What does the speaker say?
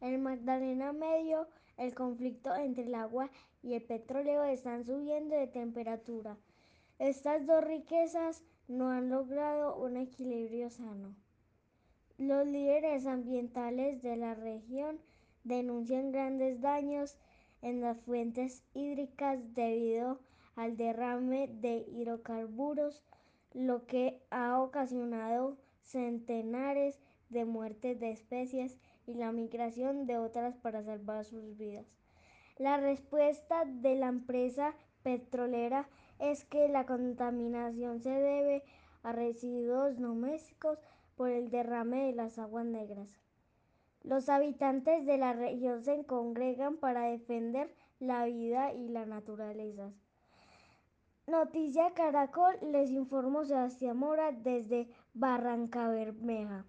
En Magdalena Medio, el conflicto entre el agua y el petróleo están subiendo de temperatura. Estas dos riquezas no han logrado un equilibrio sano. Los líderes ambientales de la región denuncian grandes daños en las fuentes hídricas debido al derrame de hidrocarburos, lo que ha ocasionado centenares de muertes de especies y la migración de otras para salvar sus vidas. La respuesta de la empresa petrolera es que la contaminación se debe a residuos domésticos por el derrame de las aguas negras. Los habitantes de la región se congregan para defender la vida y la naturaleza. Noticia Caracol, les informo Sebastián Mora desde Barranca Bermeja.